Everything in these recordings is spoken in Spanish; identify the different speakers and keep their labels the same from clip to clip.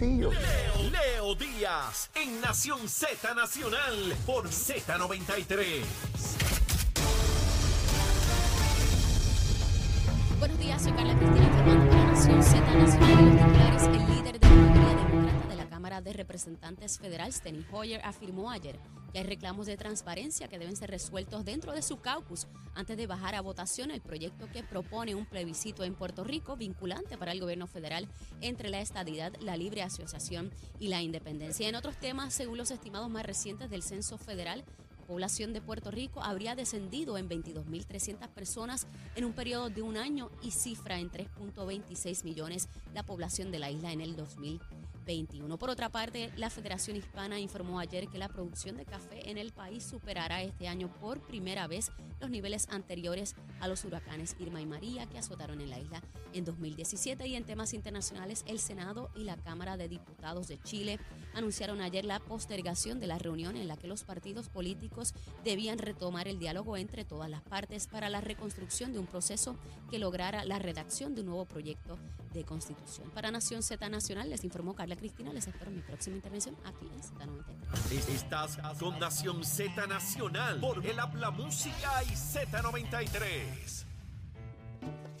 Speaker 1: Leo, Leo Díaz en Nación Z Nacional por Z93.
Speaker 2: Buenos días, soy Carla Cristina informando para Nación Z Nacional y los titulares. El Cámara de Representantes Federal, Steny Hoyer, afirmó ayer que hay reclamos de transparencia que deben ser resueltos dentro de su caucus antes de bajar a votación el proyecto que propone un plebiscito en Puerto Rico vinculante para el gobierno federal entre la estadidad, la libre asociación y la independencia. En otros temas, según los estimados más recientes del censo federal, población de Puerto Rico habría descendido en 22.300 personas en un periodo de un año y cifra en 3.26 millones la población de la isla en el 2021. Por otra parte, la Federación Hispana informó ayer que la producción de café en el país superará este año por primera vez los niveles anteriores a los huracanes Irma y María que azotaron en la isla en 2017 y en temas internacionales el Senado y la Cámara de Diputados de Chile anunciaron ayer la postergación de la reunión en la que los partidos políticos debían retomar el diálogo entre todas las partes para la reconstrucción de un proceso que lograra la redacción de un nuevo proyecto de constitución. Para Nación Z Nacional les informó Carla Cristina. Les espero en mi próxima intervención aquí en Z93.
Speaker 1: Estás con Nación Z Nacional por el Habla Música y Z93.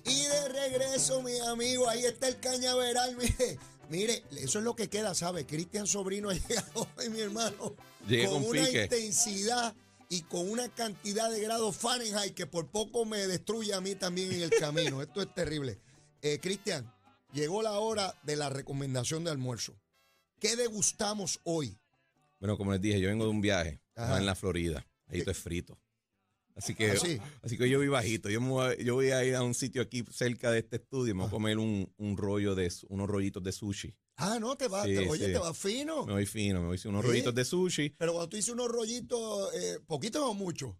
Speaker 3: Y de regreso, mi amigo, ahí está el cañaveral, mire. Mire, eso es lo que queda, ¿sabe? Cristian Sobrino ha llegado hoy, mi hermano, con, una intensidad y con una cantidad de grados Fahrenheit que por poco me destruye a mí también en el camino. Esto es terrible. Eh, Cristian, llegó la hora de la recomendación de almuerzo. ¿Qué degustamos hoy?
Speaker 4: Bueno, como les dije, yo vengo de un viaje en la Florida. Ahí esto es frito. Así que,
Speaker 3: ¿Ah,
Speaker 4: así que yo voy bajito. Yo, voy, yo voy a ir a un sitio aquí cerca de este estudio y me voy a comer un, un rollo de unos rollitos de sushi.
Speaker 3: Ah, no, te va, oye, te va fino.
Speaker 4: Me voy fino, me voy unos rollitos de sushi.
Speaker 3: Pero cuando tú dices unos rollitos, eh, ¿poquitos o muchos?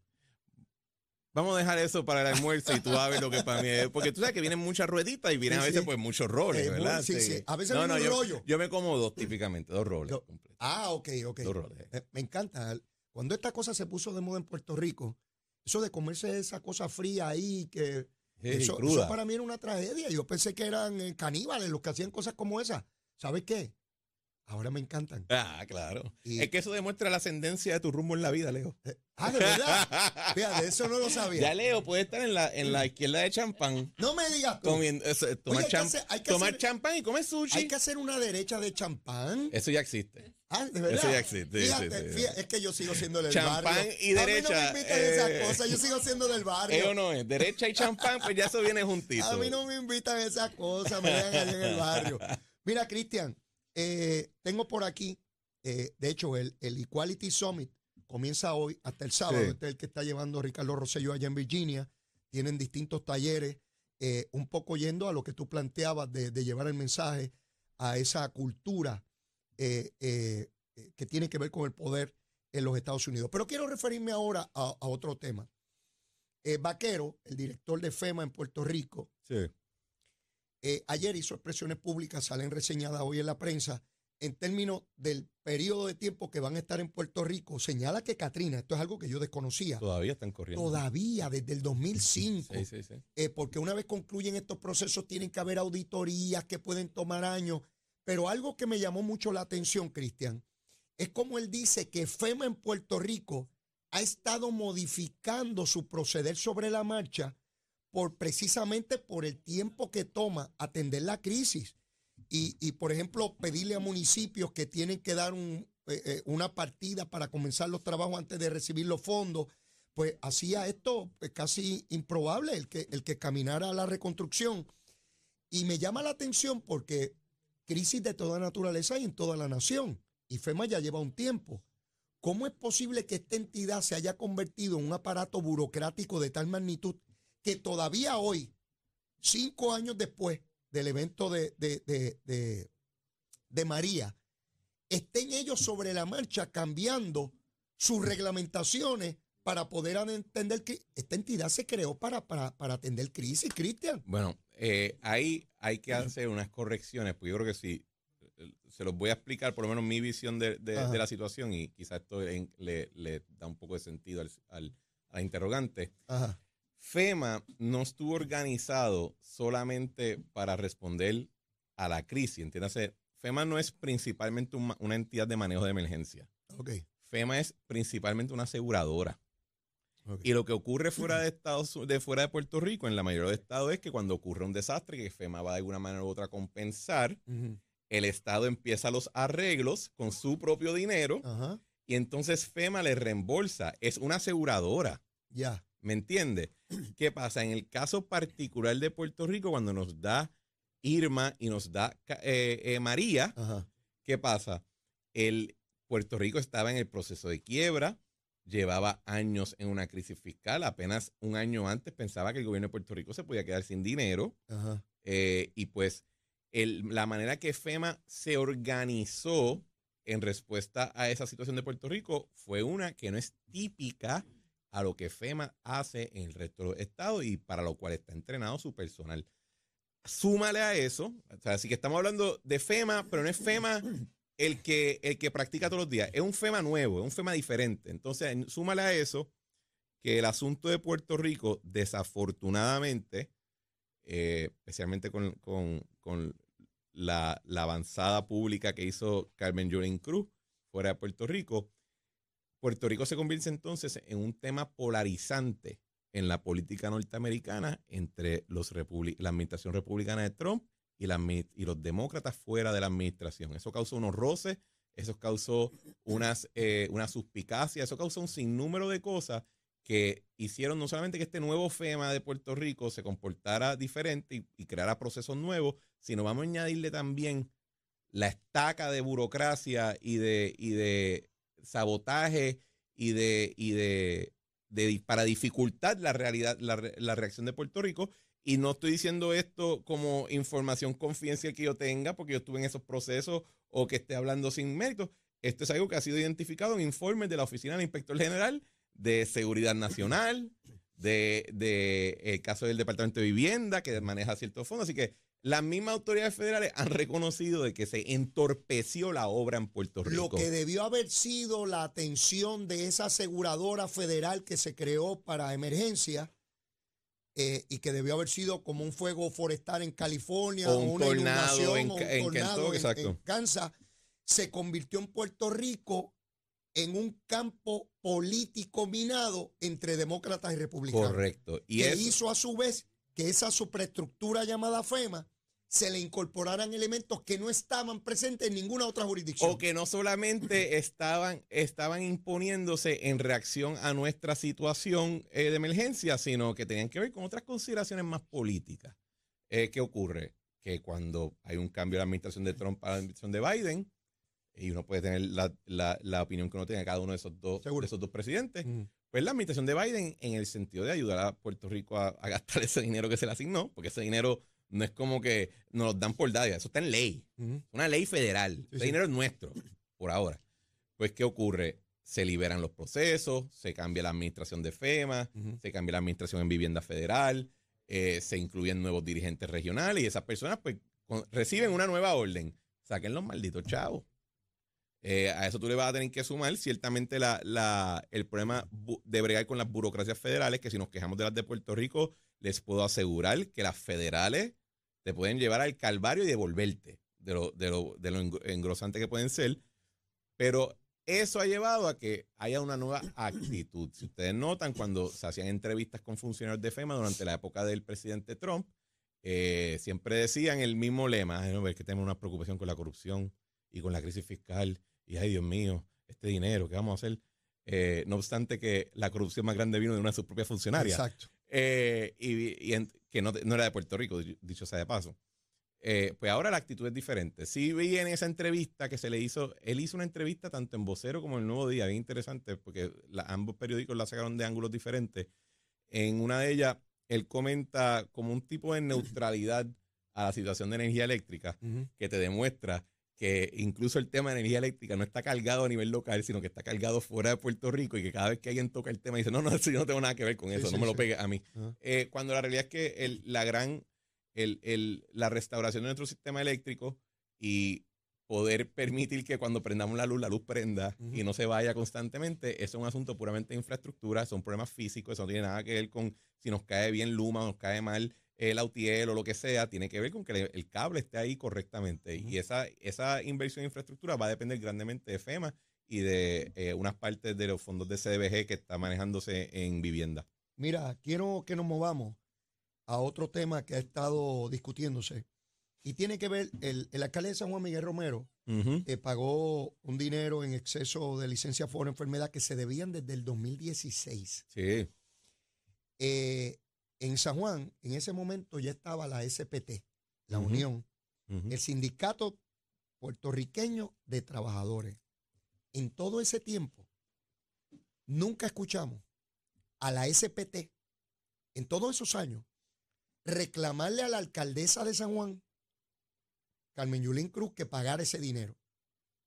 Speaker 4: Vamos a dejar eso para el almuerzo y tú vas a ver lo que para mí es. Porque tú sabes que vienen muchas rueditas y vienen a veces pues muchos roles, eh, ¿verdad?
Speaker 3: Sí, sí. A veces no, no, un
Speaker 4: yo,
Speaker 3: rollo.
Speaker 4: Yo me como dos típicamente, dos roles.
Speaker 3: ah, ok, ok.
Speaker 4: Dos roles.
Speaker 3: Eh, me encanta. Cuando esta cosa se puso de moda en Puerto Rico, eso de comerse esa cosa fría ahí, que eso, para mí era una tragedia. Yo pensé que eran eh, caníbales los que hacían cosas como esa. ¿Sabes qué? Ahora me encantan.
Speaker 4: Ah, claro. es que eso demuestra la ascendencia de tu rumbo en la vida, Leo.
Speaker 3: Eh, ah, de verdad. Fíjate, eso no lo sabía.
Speaker 4: Ya, Leo, puede estar en la, en la izquierda de champán.
Speaker 3: No me digas tú.
Speaker 4: tomar, tomar champán y comer sushi.
Speaker 3: Hay que hacer una derecha de champán.
Speaker 4: Eso ya existe.
Speaker 3: Ah, de verdad. Fíjate, fíjate, es que yo sigo siendo del
Speaker 4: champán
Speaker 3: barrio.
Speaker 4: Champán y derecha.
Speaker 3: A mí no me invitan esas eh, cosas, yo sigo siendo del barrio.
Speaker 4: Eso no es. Derecha y champán, pues ya eso viene juntito.
Speaker 3: A mí no me invitan esas cosas, me dejan allá en el barrio. Mira, Cristian, eh, tengo por aquí, eh, de hecho, el, el, Equality Summit comienza hoy hasta el sábado. Este es el que está llevando Ricardo Rosselló allá en Virginia. Tienen distintos talleres, un poco yendo a lo que tú planteabas de, de llevar el mensaje a esa cultura eh, eh, eh, que tiene que ver con el poder en los Estados Unidos. Pero quiero referirme ahora a, otro tema. Vaquero, el director de FEMA en Puerto Rico, ayer hizo expresiones públicas, salen reseñadas hoy en la prensa, en términos del periodo de tiempo que van a estar en Puerto Rico, señala que Katrina, esto es algo que yo desconocía.
Speaker 4: Todavía están corriendo.
Speaker 3: Todavía, desde el 2005. porque una vez concluyen estos procesos, tienen que haber auditorías que pueden tomar años. Pero algo que me llamó mucho la atención, Cristian, es como él dice que FEMA en Puerto Rico ha estado modificando su proceder sobre la marcha por precisamente por el tiempo que toma atender la crisis. Y, por ejemplo, pedirle a municipios que tienen que dar eh, eh, una partida para comenzar los trabajos antes de recibir los fondos, pues hacía esto pues, casi improbable el que, el que caminara a la reconstrucción. Y me llama la atención porque crisis de toda naturaleza y en toda la nación. Y FEMA ya lleva un tiempo. ¿Cómo es posible que esta entidad se haya convertido en un aparato burocrático de tal magnitud que todavía hoy, cinco años después del evento de, de, de, María, estén ellos sobre la marcha cambiando sus reglamentaciones para poder entender que esta entidad se creó para, para, para atender crisis, Cristian?
Speaker 4: Bueno, eh, ahí hay que hacer unas correcciones, porque yo creo que sí, se los voy a explicar por lo menos mi visión de, la situación y quizás esto le, da un poco de sentido al, al, interrogante. FEMA no estuvo organizado solamente para responder a la crisis, entiéndase, FEMA no es principalmente una entidad de manejo de emergencia.
Speaker 3: Okay.
Speaker 4: FEMA es principalmente una aseguradora. Y lo que ocurre fuera de Estados de fuera de Puerto Rico, en la mayoría de estados, es que cuando ocurre un desastre, que FEMA va de alguna manera u otra a compensar, el Estado empieza los arreglos con su propio dinero y entonces FEMA le reembolsa. Es una aseguradora.
Speaker 3: Ya.
Speaker 4: ¿Me entiende? ¿Qué pasa? En el caso particular de Puerto Rico, cuando nos da Irma y nos da eh, eh, María, ¿qué pasa? El Puerto Rico estaba en el proceso de quiebra, llevaba años en una crisis fiscal, apenas un año antes pensaba que el gobierno de Puerto Rico se podía quedar sin dinero. Eh, y pues la manera que FEMA se organizó en respuesta a esa situación de Puerto Rico fue una que no es típica a lo que FEMA hace en el resto de los estados y para lo cual está entrenado su personal. Súmale a eso, o sea, así que estamos hablando de FEMA, pero no es FEMA el que, el que practica todos los días, es un FEMA nuevo, es un FEMA diferente. Entonces, súmale a eso que el asunto de Puerto Rico, desafortunadamente, eh, especialmente con, la, avanzada pública que hizo Carmen Yulín Cruz fuera de Puerto Rico, Puerto Rico se convierte entonces en un tema polarizante en la política norteamericana entre los la administración republicana de Trump y, y, los demócratas fuera de la administración. Eso causó unos roces, eso causó unas, eh, una suspicacia, eso causó un sinnúmero de cosas que hicieron no solamente que este nuevo FEMA de Puerto Rico se comportara diferente y, creara procesos nuevos, sino vamos a añadirle también la estaca de burocracia y de, y de sabotaje y de, y de, para dificultar la realidad, la, reacción de Puerto Rico. Y no estoy diciendo esto como información confidencial que yo tenga, porque yo estuve en esos procesos o que esté hablando sin mérito. Esto es algo que ha sido identificado en informes de la Oficina del Inspector General de Seguridad Nacional, de, de el caso del Departamento de Vivienda, que maneja ciertos fondos. Así que las mismas autoridades federales han reconocido de que se entorpeció la obra en Puerto Rico.
Speaker 3: Lo que debió haber sido la atención de esa aseguradora federal que se creó para emergencia eh, y que debió haber sido como un fuego forestal en California
Speaker 4: o, una tornado en, o
Speaker 3: en, en Kansas, se convirtió en Puerto Rico en un campo político minado entre demócratas y republicanos.
Speaker 4: Correcto.
Speaker 3: Y que hizo a su vez que esa superestructura llamada FEMA se le incorporaran elementos que no estaban presentes en ninguna otra jurisdicción.
Speaker 4: O que no solamente estaban, estaban imponiéndose en reacción a nuestra situación eh, de emergencia, sino que tenían que ver con otras consideraciones más políticas. Eh, ¿Qué ocurre? Que cuando hay un cambio de la administración de Trump a la administración de Biden, y uno puede tener la, opinión que uno tenga cada uno de esos dos, esos dos presidentes, pues la administración de Biden en el sentido de ayudar a Puerto Rico a, gastar ese dinero que se le asignó, porque ese dinero no es como que nos lo dan por dádiva, eso está en ley, una ley federal, ese dinero es nuestro, por ahora. Pues, ¿qué ocurre? Se liberan los procesos, se cambia la administración de FEMA, se cambia la administración en vivienda federal, eh, se incluyen nuevos dirigentes regionales y esas personas pues reciben una nueva orden. Saquen los malditos chavos. Eh, a eso tú le vas a tener que sumar ciertamente la, el problema de bregar con las burocracias federales, que si nos quejamos de las de Puerto Rico, les puedo asegurar que las federales te pueden llevar al calvario y devolverte de lo, de lo, de lo engrosante que pueden ser. Pero eso ha llevado a que haya una nueva actitud. Si ustedes notan, cuando se hacían entrevistas con funcionarios de FEMA durante la época del presidente Trump, eh, siempre decían el mismo lema, es que tenemos una preocupación con la corrupción y con la crisis fiscal y ay Dios mío, este dinero, ¿qué vamos a hacer? Eh, no obstante que la corrupción más grande vino de una de sus propias funcionarias.
Speaker 3: Exacto.
Speaker 4: Eh, y, que no, era de Puerto Rico, dicho sea de paso. Eh, pues ahora la actitud es diferente. Sí vi en esa entrevista que se le hizo, él hizo una entrevista tanto en Vocero como en El Nuevo Día, bien interesante, porque ambos periódicos la sacaron de ángulos diferentes. En una de ellas, él comenta como un tipo de neutralidad a la situación de energía eléctrica que te demuestra que incluso el tema de energía eléctrica no está cargado a nivel local, sino que está cargado fuera de Puerto Rico y que cada vez que alguien toca el tema dice, no, no, yo no tengo nada que ver con eso, no me lo pegue a mí. Eh, cuando la realidad es que el, la gran, el, el, la restauración de nuestro sistema eléctrico y poder permitir que cuando prendamos la luz, la luz prenda y no se vaya constantemente, eso es un asunto puramente de infraestructura, son problemas físicos, eso no tiene nada que ver con si nos cae bien Luma o nos cae mal el AUTIEL o lo que sea, tiene que ver con que el cable esté ahí correctamente. Y esa, esa inversión en infraestructura va a depender grandemente de FEMA y de eh, unas partes de los fondos de CDBG que está manejándose en vivienda.
Speaker 3: Mira, quiero que nos movamos a otro tema que ha estado discutiéndose y tiene que ver, el, el alcalde de San Juan Miguel Romero eh, pagó un dinero en exceso de licencia por enfermedad que se debían desde el 2016.
Speaker 4: Sí.
Speaker 3: Eh, en San Juan, en ese momento ya estaba la SPT, la Unión, el Sindicato Puertorriqueño de Trabajadores. En todo ese tiempo, nunca escuchamos a la SPT, en todos esos años, reclamarle a la alcaldesa de San Juan, Carmen Yulín Cruz, que pagara ese dinero.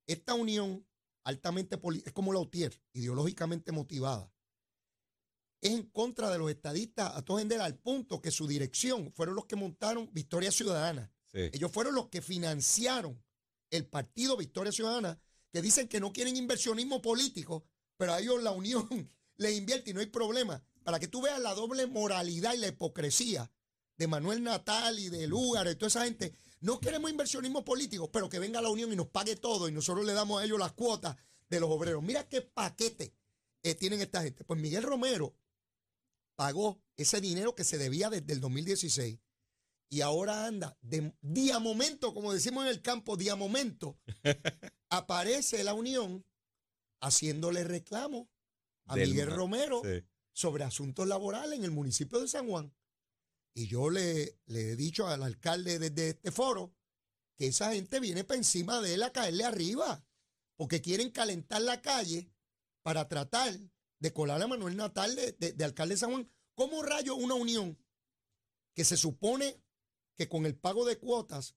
Speaker 3: Esta unión altamente es como la UTIER, ideológicamente motivada, es en contra de los estadistas a todo general, al punto que su dirección fueron los que montaron Victoria Ciudadana. Ellos fueron los que financiaron el partido Victoria Ciudadana, que dicen que no quieren inversionismo político, pero a ellos la unión le invierte y no hay problema. Para que tú veas la doble moralidad y la hipocresía de Manuel Natal y de Lugar y toda esa gente. No queremos inversionismo político, pero que venga la unión y nos pague todo y nosotros le damos a ellos las cuotas de los obreros. Mira qué paquete eh, tienen esta gente. Pues Miguel Romero pagó ese dinero que se debía desde el 2016 y ahora anda de día momento, como decimos en el campo, día momento, aparece la Unión haciéndole reclamo a Miguel Romero sobre asuntos laborales en el municipio de San Juan. Y yo le, le he dicho al alcalde desde este foro que esa gente viene para encima de él a caerle arriba, porque quieren calentar la calle para tratar de colar a Manuel Natal de, alcalde de San Juan. ¿Cómo rayo una unión que se supone que con el pago de cuotas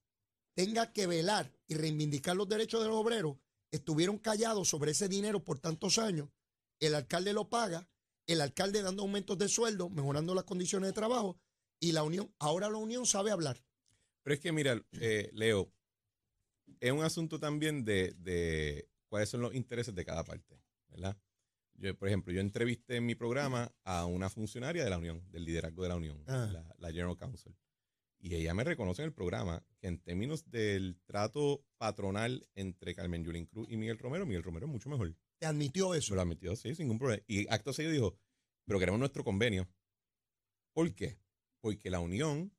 Speaker 3: tenga que velar y reivindicar los derechos de los obreros, estuvieron callados sobre ese dinero por tantos años? El alcalde lo paga, el alcalde dando aumentos de sueldo, mejorando las condiciones de trabajo, y la unión, ahora la unión sabe hablar.
Speaker 4: Pero es que, mira, eh, Leo, es un asunto también de, de cuáles son los intereses de cada parte, ¿verdad? Yo, por ejemplo, yo entrevisté en mi programa a una funcionaria de la Unión, del liderazgo de la Unión, ah. la, General Counsel. Y ella me reconoce en el programa que en términos del trato patronal entre Carmen Yulín Cruz y Miguel Romero, Miguel Romero es mucho mejor.
Speaker 3: ¿Te admitió eso?
Speaker 4: lo admitió, sí, sin ningún problema. Y acto seguido dijo, pero queremos nuestro convenio. ¿Por qué? Porque la Unión,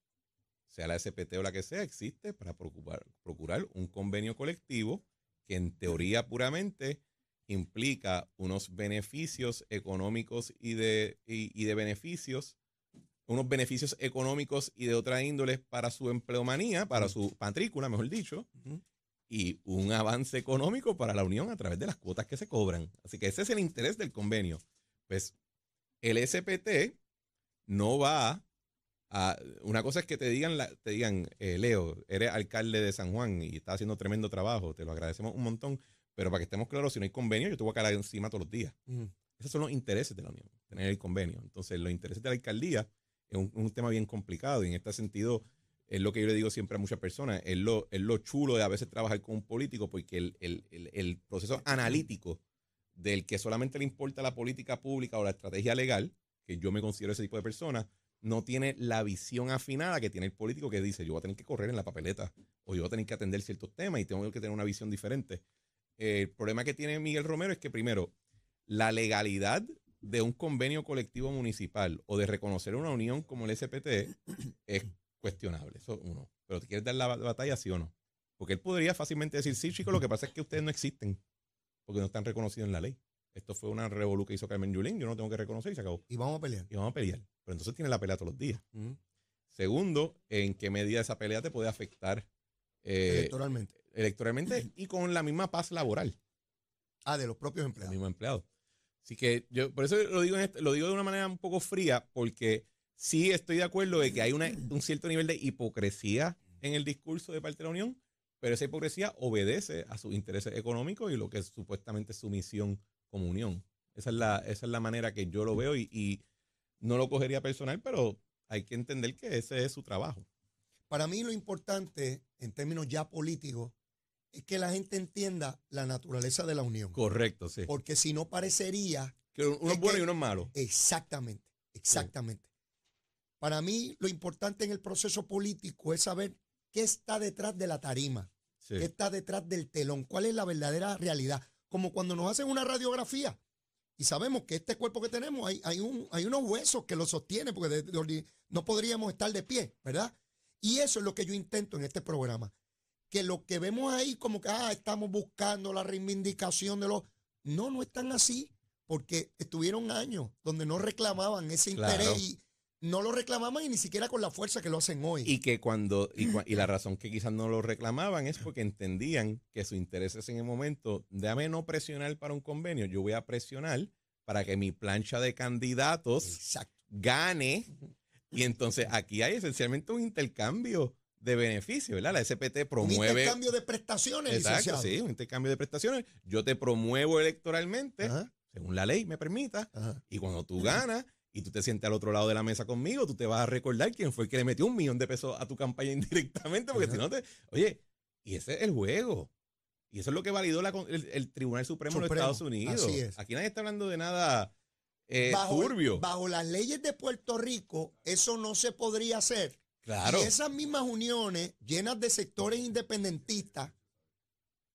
Speaker 4: sea la SPT o la que sea, existe para procurar, procurar un convenio colectivo que en teoría puramente implica unos beneficios económicos y de, y, de beneficios, unos beneficios económicos y de otra índole para su empleomanía, para su matrícula, mejor dicho, y un avance económico para la Unión a través de las cuotas que se cobran. Así que ese es el interés del convenio. Pues el SPT no va a... Una cosa es que te digan, te digan eh, Leo, eres alcalde de San Juan y estás haciendo tremendo trabajo, te lo agradecemos un montón, pero para que estemos claros, si no hay convenio, yo te voy a caer encima todos los días. Esos son los intereses de la Unión, tener el convenio. Entonces, los intereses de la alcaldía es un, tema bien complicado y en este sentido es lo que yo le digo siempre a muchas personas, es lo, es lo chulo de a veces trabajar con un político porque el, el proceso analítico del que solamente le importa la política pública o la estrategia legal, que yo me considero ese tipo de persona, no tiene la visión afinada que tiene el político que dice, yo voy a tener que correr en la papeleta o yo voy a tener que atender ciertos temas y tengo que tener una visión diferente el problema que tiene Miguel Romero es que, primero, la legalidad de un convenio colectivo municipal o de reconocer una unión como el SPT es cuestionable. Eso uno. Pero ¿te quieres dar la batalla, sí o no? Porque él podría fácilmente decir, sí, chicos, lo que pasa es que ustedes no existen porque no están reconocidos en la ley. Esto fue una revolución que hizo Carmen Yulín, yo no tengo que reconocer y se acabó.
Speaker 3: Y vamos a pelear.
Speaker 4: Y vamos a pelear. Pero entonces tiene la pelea todos los días. Segundo, ¿en qué medida esa pelea te puede afectar
Speaker 3: eh, electoralmente?
Speaker 4: Electoralmente y con la misma paz laboral.
Speaker 3: Ah, de los propios empleados.
Speaker 4: Los mismos empleados. Así que yo, por eso lo digo, este, lo digo de una manera un poco fría, porque sí estoy de acuerdo de que hay un cierto nivel de hipocresía en el discurso de parte de la Unión, pero esa hipocresía obedece a sus intereses económicos y lo que es supuestamente su misión como Unión. Esa es la, esa es la manera que yo lo veo y, y no lo cogería personal, pero hay que entender que ese es su trabajo.
Speaker 3: Para mí lo importante, en términos ya políticos, es que la gente entienda la naturaleza de la unión.
Speaker 4: Correcto, sí.
Speaker 3: Porque si no parecería...
Speaker 4: Que uno es bueno y uno es malo.
Speaker 3: Exactamente, exactamente. Para mí lo importante en el proceso político es saber qué está detrás de la tarima, qué está detrás del telón, cuál es la verdadera realidad. Como cuando nos hacen una radiografía y sabemos que este cuerpo que tenemos hay, hay, un, hay unos huesos que lo sostienen porque no podríamos estar de pie, ¿verdad? Y eso es lo que yo intento en este programa. Que lo que vemos ahí como que ah, estamos buscando la reivindicación de los... No, no están así porque estuvieron años donde no reclamaban ese interés y no lo reclamaban y ni siquiera con la fuerza que lo hacen hoy.
Speaker 4: Y que cuando, y, la razón que quizás no lo reclamaban es porque entendían que su interés es en el momento, déjame no presionar para un convenio, yo voy a presionar para que mi plancha de candidatos gane. Y entonces aquí hay esencialmente un intercambio de beneficios, ¿verdad? La SPT promueve. Un
Speaker 3: intercambio de prestaciones,
Speaker 4: Exacto, sí, un intercambio de prestaciones. Yo te promuevo electoralmente, según la ley me permita, y cuando tú ganas, y tú te sientes al otro lado de la mesa conmigo, tú te vas a recordar quién fue el que le metió un millón de pesos a tu campaña indirectamente, porque si no te... Oye, y ese es el juego. Y eso es lo que validó el, Tribunal Supremo, de los Estados Unidos. Así es. Aquí nadie está hablando de nada eh, turbio.
Speaker 3: Bajo las leyes de Puerto Rico, eso no se podría hacer.
Speaker 4: Claro.
Speaker 3: Y esas mismas uniones llenas de sectores independentistas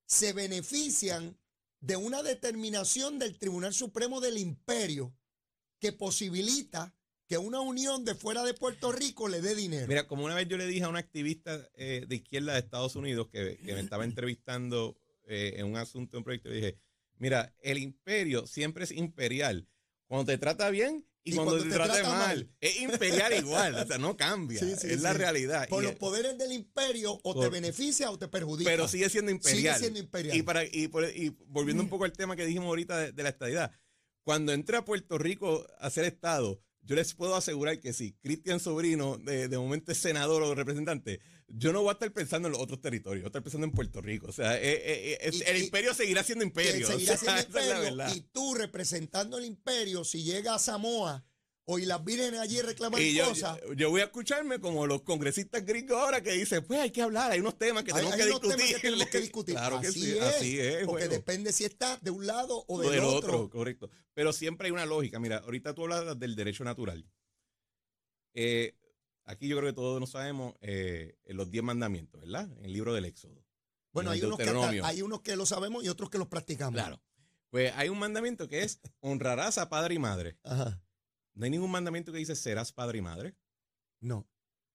Speaker 3: se benefician de una determinación del Tribunal Supremo del Imperio que posibilita que una unión de fuera de Puerto Rico le dé dinero.
Speaker 4: Mira, como una vez yo le dije a un activista eh, de izquierda de Estados Unidos que, me estaba entrevistando eh, en un asunto, en un proyecto, le dije, mira, el imperio siempre es imperial. Cuando te trata bien y, cuando, te, trata, mal, Es imperial igual, o sea, no cambia. es la realidad.
Speaker 3: Por los poderes del imperio o te beneficia o te perjudica.
Speaker 4: Pero sigue siendo imperial.
Speaker 3: Sigue siendo imperial.
Speaker 4: Y, para, y, volviendo un poco al tema que dijimos ahorita de, de la estadidad, cuando entré a Puerto Rico a ser Estado, yo les puedo asegurar que si Cristian Sobrino de, momento es senador o representante, yo no voy a estar pensando en los otros territorios, voy a estar pensando en Puerto Rico. O sea, eh, eh, eh, el imperio seguirá siendo imperio.
Speaker 3: Seguirá siendo imperio. Y tú representando el imperio, si llega a Samoa y las vírgenes allí reclaman cosas.
Speaker 4: Yo, voy a escucharme como los congresistas gringos ahora que dicen, pues hay que hablar, hay unos temas que tenemos, que,
Speaker 3: discutir. Claro que sí, así es. Porque depende si está de un lado o del, otro.
Speaker 4: Correcto. Pero siempre hay una lógica. Mira, ahorita tú hablas del derecho natural. Eh, aquí yo creo que todos nos sabemos eh, los diez mandamientos, ¿verdad? En el libro del Éxodo.
Speaker 3: Bueno, hay unos, que hay unos que lo sabemos y otros que los practicamos.
Speaker 4: Claro. Pues hay un mandamiento que es honrarás a padre y madre. Ajá. No hay ningún mandamiento que dice serás padre y madre.
Speaker 3: No.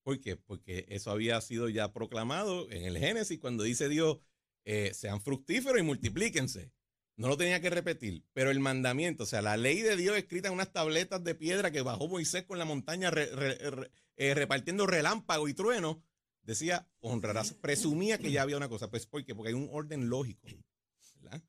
Speaker 4: ¿Por qué? Porque eso había sido ya proclamado en el Génesis cuando dice Dios, eh, sean fructíferos y multiplíquense. No lo tenía que repetir, pero el mandamiento, o sea, la ley de Dios escrita en unas tabletas de piedra que bajó Moisés con la montaña eh, repartiendo relámpago y trueno, decía, honrarás, presumía que ya había una cosa. Pues ¿por qué? Porque hay un orden lógico, ¿verdad?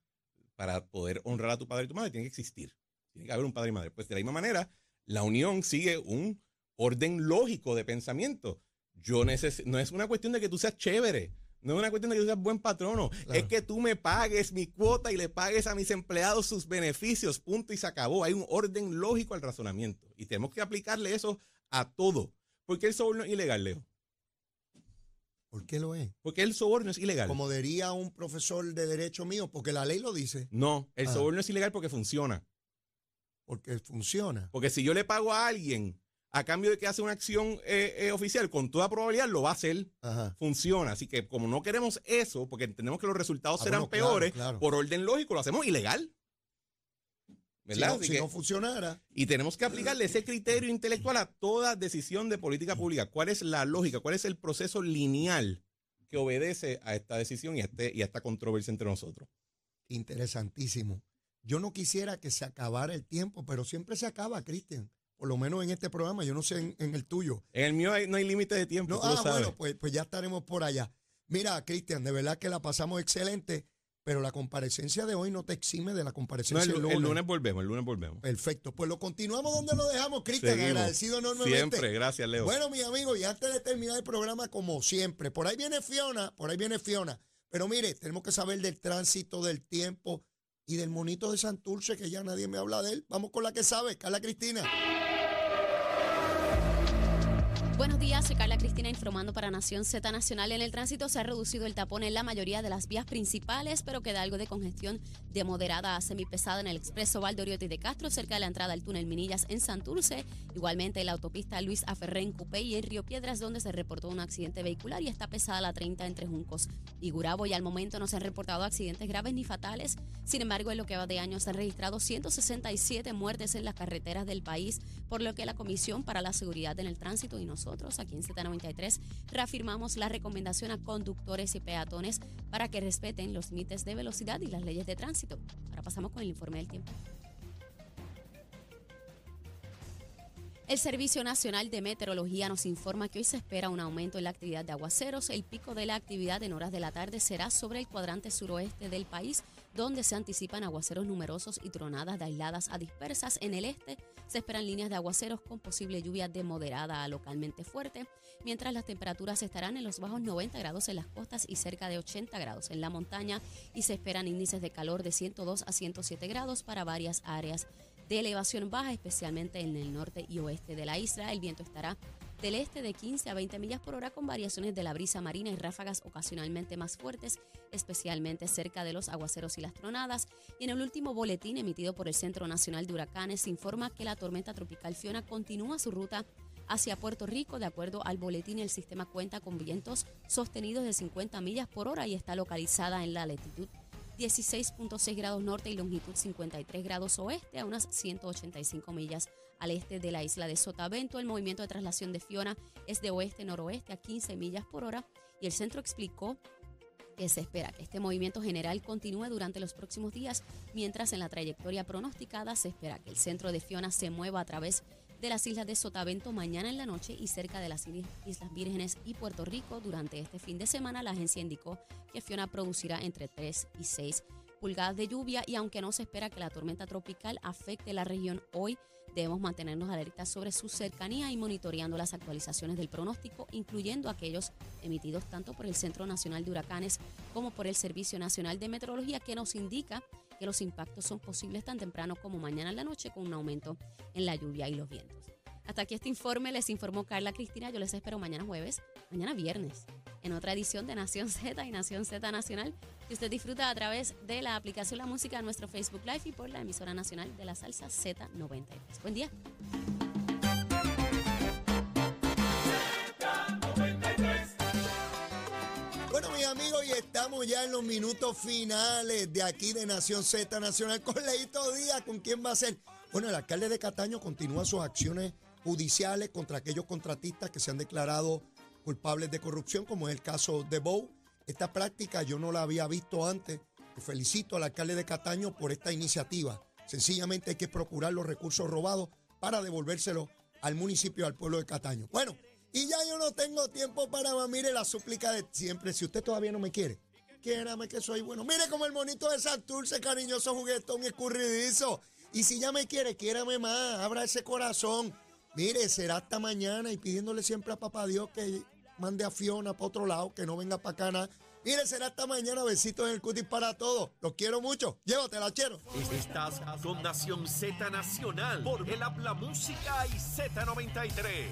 Speaker 4: Para poder honrar a tu padre y tu madre tiene que existir. Tiene que haber un padre y madre. Pues de la misma manera, la unión sigue un orden lógico de pensamiento. Yo no es una cuestión de que tú seas chévere. No es una cuestión de que tú seas buen patrono. Es que tú me pagues mi cuota y le pagues a mis empleados sus beneficios. Punto y se acabó. Hay un orden lógico al razonamiento. Y tenemos que aplicarle eso a todo. ¿Por qué el soborno es ilegal, Leo?
Speaker 3: ¿Por qué lo es?
Speaker 4: Porque el soborno es ilegal.
Speaker 3: Como diría un profesor de derecho mío, porque la ley lo dice.
Speaker 4: No, el ah. soborno es ilegal porque funciona.
Speaker 3: Porque funciona.
Speaker 4: Porque si yo le pago a alguien a cambio de que hace una acción eh, eh, oficial, con toda probabilidad lo va a hacer. Funciona. Así que como no queremos eso, porque entendemos que los resultados ah, serán peores, por orden lógico lo hacemos ilegal.
Speaker 3: ¿Verdad? Si, no, funcionara.
Speaker 4: Y tenemos que aplicarle ese criterio intelectual a toda decisión de política pública. ¿Cuál es la lógica? ¿Cuál es el proceso lineal que obedece a esta decisión y este, y a esta controversia entre nosotros?
Speaker 3: Interesantísimo. Yo no quisiera que se acabara el tiempo, pero siempre se acaba, Cristian. Por lo menos en este programa, yo no sé en, el tuyo.
Speaker 4: En el mío no hay límite de tiempo.
Speaker 3: ah, bueno, pues, pues ya estaremos por allá. Mira, Cristian, de verdad que la pasamos excelente, pero la comparecencia de hoy no te exime de la comparecencia
Speaker 4: del lunes. El lunes volvemos, el lunes volvemos.
Speaker 3: Perfecto, pues lo continuamos donde lo dejamos, Cristian. Agradecido enormemente.
Speaker 4: Siempre, gracias, Leo.
Speaker 3: Bueno, mi amigo, y antes de terminar el programa, como siempre, por ahí viene Fiona, por ahí viene Fiona. Pero mire, tenemos que saber del tránsito, del tiempo y del monito de Santurce, que ya nadie me habla de él. Vamos con la que sabe, Carla Cristina.
Speaker 2: Informando para Nación Z Nacional. En el tránsito se ha reducido el tapón en la mayoría de las vías principales, pero queda algo de congestión de moderada a semipesada en el expreso Valdoriotti de Castro, cerca de la entrada al túnel Minillas en Santurce. Igualmente en la autopista Luis Aferré en Cupé y en Río Piedras, donde se reportó un accidente vehicular y está pesada la 30 entre Juncos y Gurabo. Y al momento no se han reportado accidentes graves ni fatales. Sin embargo, en lo que va de año se han registrado 167 muertes en las carreteras del país, por lo que la Comisión para la Seguridad en el Tránsito y nosotros aquí en Z93 reafirmamos la recomendación a conductores y peatones para que respeten los límites de velocidad y las leyes de tránsito. Ahora pasamos con el informe del tiempo. El Servicio Nacional de Meteorología nos informa que hoy se espera un aumento en la actividad de aguaceros. El pico de la actividad en horas de la tarde será sobre el cuadrante suroeste del país, donde se anticipan aguaceros numerosos y tronadas de aisladas a dispersas. En el este se esperan líneas de aguaceros con posible lluvia de moderada a localmente fuerte, mientras las temperaturas estarán en los bajos 90 grados en las costas y cerca de 80 grados en la montaña y se esperan índices de calor de 102 a 107 grados para varias áreas de elevación baja, especialmente en el norte y oeste de la isla. El viento estará del este de 15 a 20 millas por hora con variaciones de la brisa marina y ráfagas ocasionalmente más fuertes, especialmente cerca de los aguaceros y las tronadas. Y en el último boletín emitido por el Centro Nacional de Huracanes se informa que la tormenta tropical Fiona continúa su ruta hacia Puerto Rico. De acuerdo al boletín, el sistema cuenta con vientos sostenidos de 50 millas por hora y está localizada en la latitud 16.6 grados norte y longitud 53 grados oeste, a unas 185 millas al este de la isla de Sotavento. El movimiento de traslación de Fiona es de oeste-noroeste a 15 millas por hora y el centro explicó que se espera que este movimiento general continúe durante los próximos días, mientras en la trayectoria pronosticada se espera que el centro de Fiona se mueva a través de las islas de Sotavento mañana en la noche y cerca de las Islas Vírgenes y Puerto Rico durante este fin de semana. La agencia indicó que Fiona producirá entre 3 y 6 pulgadas de lluvia y aunque no se espera que la tormenta tropical afecte la región hoy, debemos mantenernos alertas sobre su cercanía y monitoreando las actualizaciones del pronóstico, incluyendo aquellos emitidos tanto por el Centro Nacional de Huracanes como por el Servicio Nacional de Meteorología, que nos indica que los impactos son posibles tan temprano como mañana en la noche con un aumento en la lluvia y los vientos. Hasta aquí este informe, les informó Carla Cristina, yo les espero mañana jueves, mañana viernes, en otra edición de Nación Z y Nación Z Nacional, que usted disfruta a través de la aplicación La Música nuestro Facebook Live y por la emisora nacional de la salsa Z93. Buen día.
Speaker 3: Ya en los minutos finales de aquí de Nación Z Nacional con Leito Díaz. ¿Con quién va a ser? Bueno, el alcalde de Cataño continúa sus acciones judiciales contra aquellos contratistas que se han declarado culpables de corrupción, como es el caso de Bow. Esta práctica yo no la había visto antes. Felicito al alcalde de Cataño por esta iniciativa. Sencillamente hay que procurar los recursos robados para devolvérselos al municipio, al pueblo de Cataño. Bueno, y ya yo no tengo tiempo para. Mire la súplica de siempre. Si usted todavía no me quiere, quiérame que soy bueno. Mire como el monito de Santurce, cariñoso, juguetón y escurridizo. Y si ya me quiere, quiérame más. Abra ese corazón. Mire, será hasta mañana y pidiéndole siempre a papá Dios que mande a Fiona para otro lado, que no venga para acá nada. Mire, será hasta mañana. Besitos en el cutis para todos. Los quiero mucho. Llévatela, chero.
Speaker 1: Estás con Nación Z Nacional por el Habla Música y Z93.